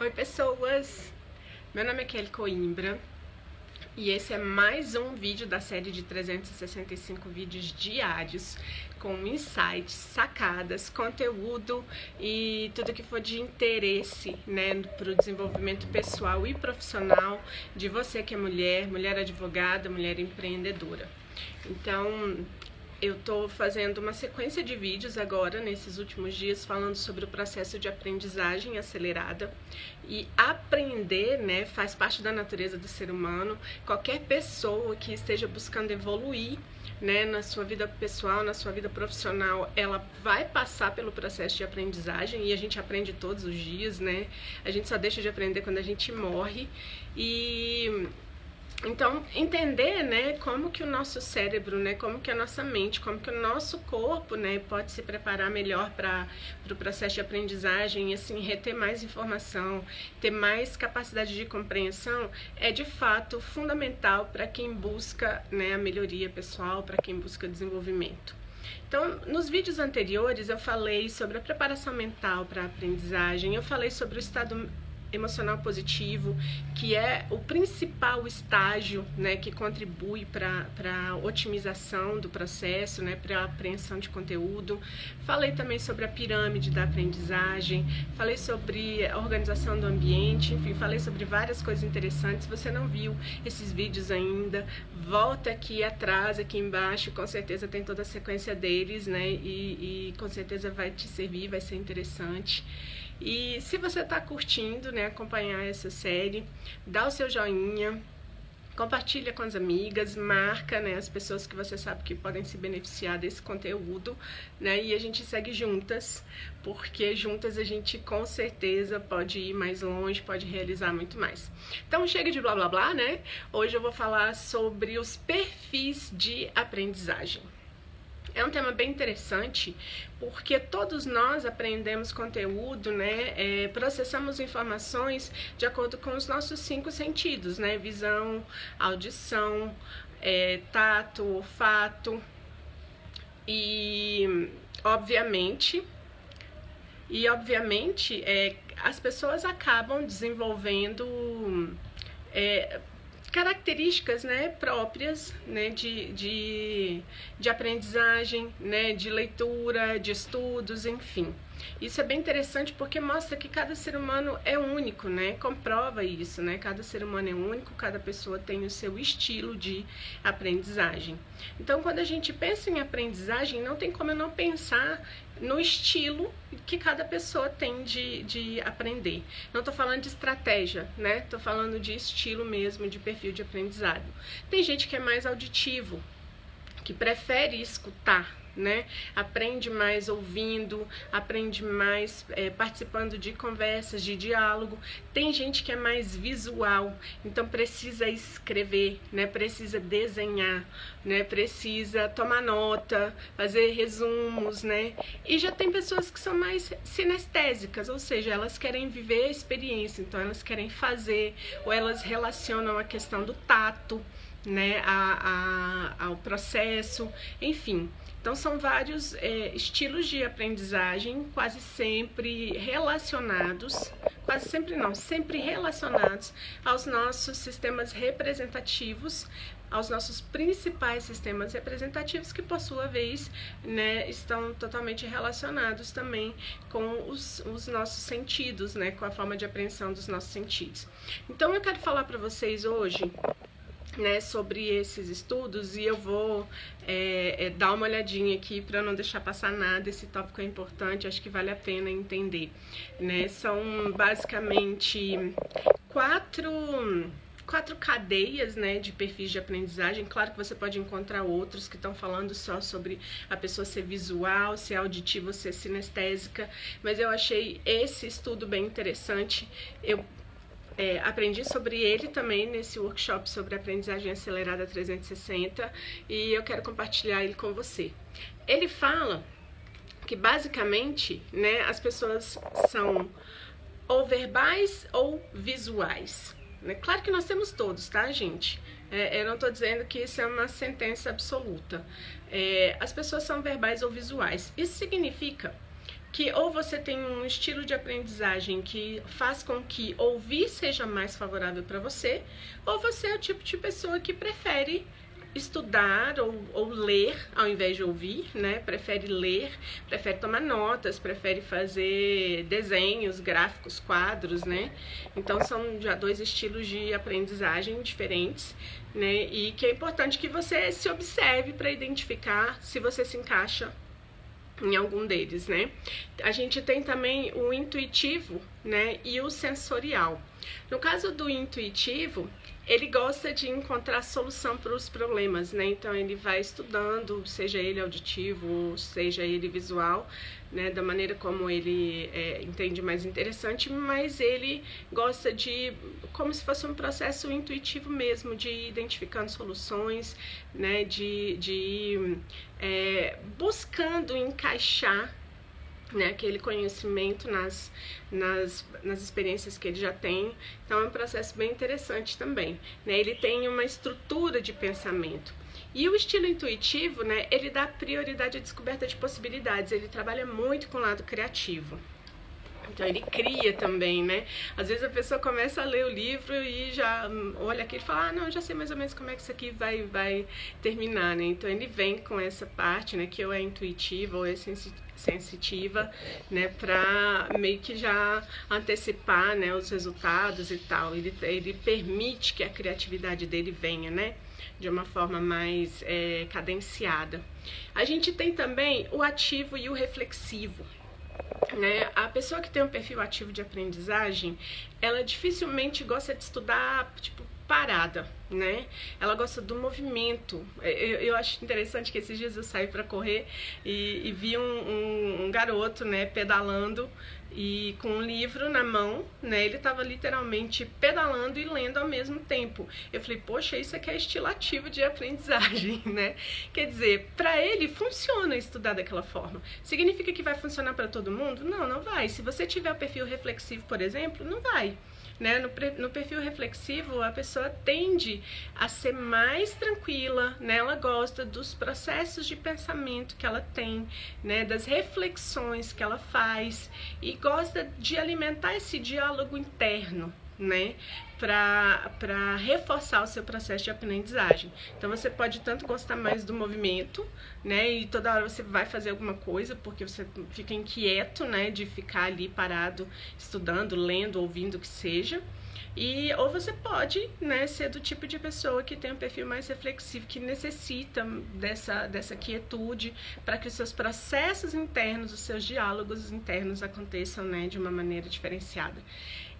Oi pessoas, meu nome é Kelly Coimbra e esse é mais um vídeo da série de 365 vídeos diários com insights, sacadas, conteúdo e tudo que for de interesse né, para o desenvolvimento pessoal e profissional de você que é mulher, mulher advogada, mulher empreendedora. Então, eu estou fazendo uma sequência de vídeos agora, nesses últimos dias, falando sobre o processo de aprendizagem acelerada. E aprender, né, faz parte da natureza do ser humano. Qualquer pessoa que esteja buscando evoluir, né, na sua vida pessoal, na sua vida profissional, ela vai passar pelo processo de aprendizagem e a gente aprende todos os dias, né? A gente só deixa de aprender quando a gente morre. E então, entender, né, como que o nosso cérebro, né, como que a nossa mente, como que o nosso corpo, né, pode se preparar melhor para o pro processo de aprendizagem e, assim, reter mais informação, ter mais capacidade de compreensão, é, de fato, fundamental para quem busca, né, a melhoria pessoal, para quem busca desenvolvimento. Então, nos vídeos anteriores eu falei sobre a preparação mental para a aprendizagem, eu falei sobre o estado emocional positivo, que é o principal estágio né, que contribui para a otimização do processo, né, para a apreensão de conteúdo. Falei também sobre a pirâmide da aprendizagem, falei sobre a organização do ambiente, enfim, falei sobre várias coisas interessantes. Se você não viu esses vídeos ainda, volta aqui atrás, aqui embaixo, com certeza tem toda a sequência deles, né, e, e com certeza vai te servir, vai ser interessante. E se você está curtindo, né, acompanhar essa série, dá o seu joinha, compartilha com as amigas, marca, né, as pessoas que você sabe que podem se beneficiar desse conteúdo, né, e a gente segue juntas, porque juntas a gente com certeza pode ir mais longe, pode realizar muito mais. Então chega de blá blá blá, né? Hoje eu vou falar sobre os perfis de aprendizagem. É um tema bem interessante porque todos nós aprendemos conteúdo, né? É, processamos informações de acordo com os nossos cinco sentidos, né? Visão, audição, é, tato, olfato e, obviamente, e obviamente é, as pessoas acabam desenvolvendo é, características né, próprias né, de, de, de aprendizagem, né, de leitura, de estudos, enfim. Isso é bem interessante porque mostra que cada ser humano é único, né? Comprova isso, né? Cada ser humano é único, cada pessoa tem o seu estilo de aprendizagem. Então, quando a gente pensa em aprendizagem, não tem como eu não pensar no estilo que cada pessoa tem de, de aprender. Não estou falando de estratégia, né? Estou falando de estilo mesmo, de perfil de aprendizado. Tem gente que é mais auditivo, que prefere escutar, né? Aprende mais ouvindo, aprende mais é, participando de conversas, de diálogo. Tem gente que é mais visual, então precisa escrever, né? Precisa desenhar, né? Precisa tomar nota, fazer resumos, né? E já tem pessoas que são mais sinestésicas, ou seja, elas querem viver a experiência, então elas querem fazer, ou elas relacionam a questão do tato, né? A, a, ao processo, enfim. Então, são vários é, estilos de aprendizagem, quase sempre relacionados, quase sempre não, sempre relacionados aos nossos sistemas representativos, aos nossos principais sistemas representativos, que por sua vez né, estão totalmente relacionados também com os, os nossos sentidos, né, com a forma de apreensão dos nossos sentidos. Então, eu quero falar para vocês hoje né, sobre esses estudos e eu vou é, é, dar uma olhadinha aqui para não deixar passar nada. Esse tópico é importante, acho que vale a pena entender. Né? São basicamente quatro quatro cadeias né, de perfis de aprendizagem. Claro que você pode encontrar outros que estão falando só sobre a pessoa ser visual, ser auditiva, ser sinestésica, mas eu achei esse estudo bem interessante. Eu é, aprendi sobre ele também nesse workshop sobre aprendizagem acelerada 360 e eu quero compartilhar ele com você. Ele fala que basicamente né, as pessoas são ou verbais ou visuais. Né? Claro que nós temos todos, tá, gente? É, eu não estou dizendo que isso é uma sentença absoluta. É, as pessoas são verbais ou visuais. Isso significa que ou você tem um estilo de aprendizagem que faz com que ouvir seja mais favorável para você, ou você é o tipo de pessoa que prefere estudar ou, ou, ler ao invés de ouvir, né? Prefere ler, prefere tomar notas, prefere fazer desenhos, gráficos, quadros, né? Então são já dois estilos de aprendizagem diferentes, né? E que é importante que você se observe para identificar se você se encaixa em algum deles, né? A gente tem também o intuitivo, né, e o sensorial. No caso do intuitivo, ele gosta de encontrar solução para os problemas, né? Então ele vai estudando, seja ele auditivo, seja ele visual, né? Da maneira como ele é, entende mais interessante, mas ele gosta de, como se fosse um processo intuitivo mesmo, de ir identificando soluções, né? De, de é, buscando encaixar né, aquele conhecimento nas, nas, nas experiências que ele já tem. Então é um processo bem interessante também. Né? Ele tem uma estrutura de pensamento. E o estilo intuitivo, né, ele dá prioridade à descoberta de possibilidades, ele trabalha muito com o lado criativo. Então ele cria também, né? Às vezes a pessoa começa a ler o livro e já olha aqui e fala, ah, não, já sei mais ou menos como é que isso aqui vai, vai terminar, né? Então ele vem com essa parte, né, que ou é intuitiva ou é sensitiva, né, para meio que já antecipar, né, os resultados e tal. Ele, ele permite que a criatividade dele venha, né? de uma forma mais é, cadenciada. A gente tem também o ativo e o reflexivo. Né? A pessoa que tem um perfil ativo de aprendizagem, ela dificilmente gosta de estudar tipo parada, né? Ela gosta do movimento. Eu, eu acho interessante que esses dias eu saí para correr e, e vi um, um, um, garoto, né, pedalando e com um livro na mão, né? Ele estava literalmente pedalando e lendo ao mesmo tempo. Eu falei, poxa, isso aqui é estilo ativo de aprendizagem, né? Quer dizer, para ele funciona estudar daquela forma. Significa que vai funcionar para todo mundo? Não, não vai. Se você tiver o perfil reflexivo, por exemplo, não vai. Né? No, no, perfil reflexivo, a pessoa tende a ser mais tranquila, né? ela gosta dos processos de pensamento que ela tem, né? das reflexões que ela faz e gosta de alimentar esse diálogo interno né, para reforçar o seu processo de aprendizagem. Então você pode tanto gostar mais do movimento, né, e toda hora você vai fazer alguma coisa porque você fica inquieto, né, de ficar ali parado estudando, lendo, ouvindo o que seja. E ou você pode, né, ser do tipo de pessoa que tem um perfil mais reflexivo, que necessita dessa dessa quietude para que os seus processos internos, os seus diálogos internos aconteçam, né, de uma maneira diferenciada.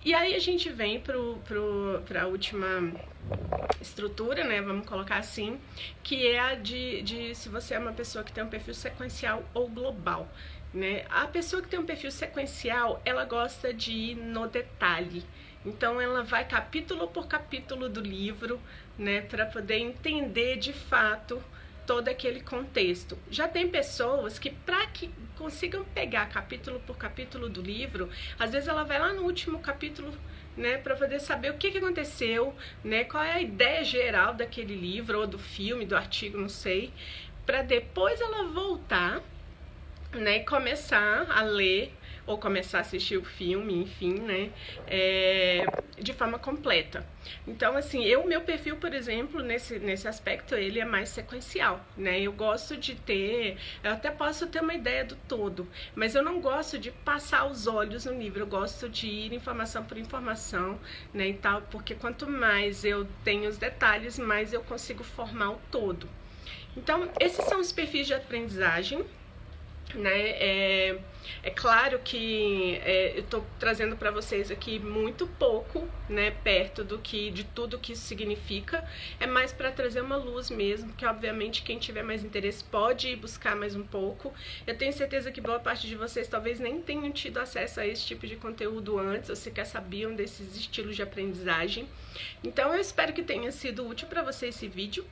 E aí a gente vem para a última estrutura, né? Vamos colocar assim, que é a de, de se você é uma pessoa que tem um perfil sequencial ou global. Né? A pessoa que tem um perfil sequencial, ela gosta de ir no detalhe. Então ela vai capítulo por capítulo do livro, né, para poder entender de fato todo aquele contexto. Já tem pessoas que, para que consigam pegar capítulo por capítulo do livro, às vezes ela vai lá no último capítulo, né, para poder saber o que, que aconteceu, né, qual é a ideia geral daquele livro ou do filme, do artigo, não sei, para depois ela voltar, né, e começar a ler ou começar a assistir o filme, enfim, né, é, de forma completa. Então, assim, eu, meu perfil, por exemplo, nesse, nesse aspecto, ele é mais sequencial, né, eu gosto de ter, eu até posso ter uma ideia do todo, mas eu não gosto de passar os olhos no livro, eu gosto de ir informação por informação, né, e tal, porque quanto mais eu tenho os detalhes, mais eu consigo formar o todo. Então, esses são os perfis de aprendizagem, né? É, é claro que é, eu estou trazendo para vocês aqui muito pouco, né, perto do que de tudo que isso significa. É mais para trazer uma luz mesmo, que obviamente quem tiver mais interesse pode ir buscar mais um pouco. Eu tenho certeza que boa parte de vocês talvez nem tenham tido acesso a esse tipo de conteúdo antes, ou sequer sabiam desses estilos de aprendizagem. Então eu espero que tenha sido útil para você esse vídeo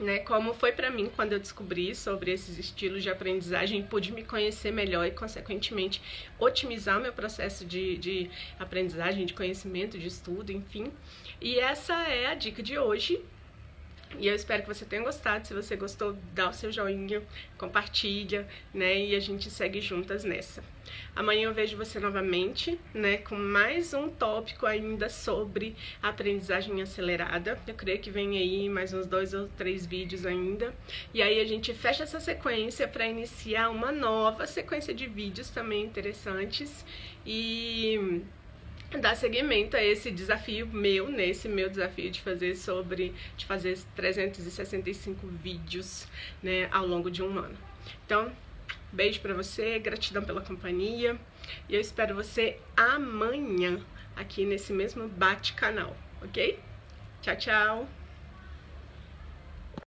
né, como foi para mim quando eu descobri sobre esses estilos de aprendizagem, pude me conhecer melhor e, consequentemente, otimizar o meu processo de, de aprendizagem, de conhecimento, de estudo, enfim. E essa é a dica de hoje. E eu espero que você tenha gostado. Se você gostou, dá o seu joinha, compartilha, né? E a gente segue juntas nessa. Amanhã eu vejo você novamente, né? Com mais um tópico ainda sobre aprendizagem acelerada. Eu creio que vem aí mais uns dois ou três vídeos ainda. E aí a gente fecha essa sequência para iniciar uma nova sequência de vídeos também interessantes. E dar seguimento a esse desafio meu, nesse meu desafio de fazer sobre, de fazer 365 vídeos, né, ao longo de um ano. Então, beijo para você, gratidão pela companhia e eu espero você amanhã aqui nesse mesmo bate-canal, ok? Tchau, tchau!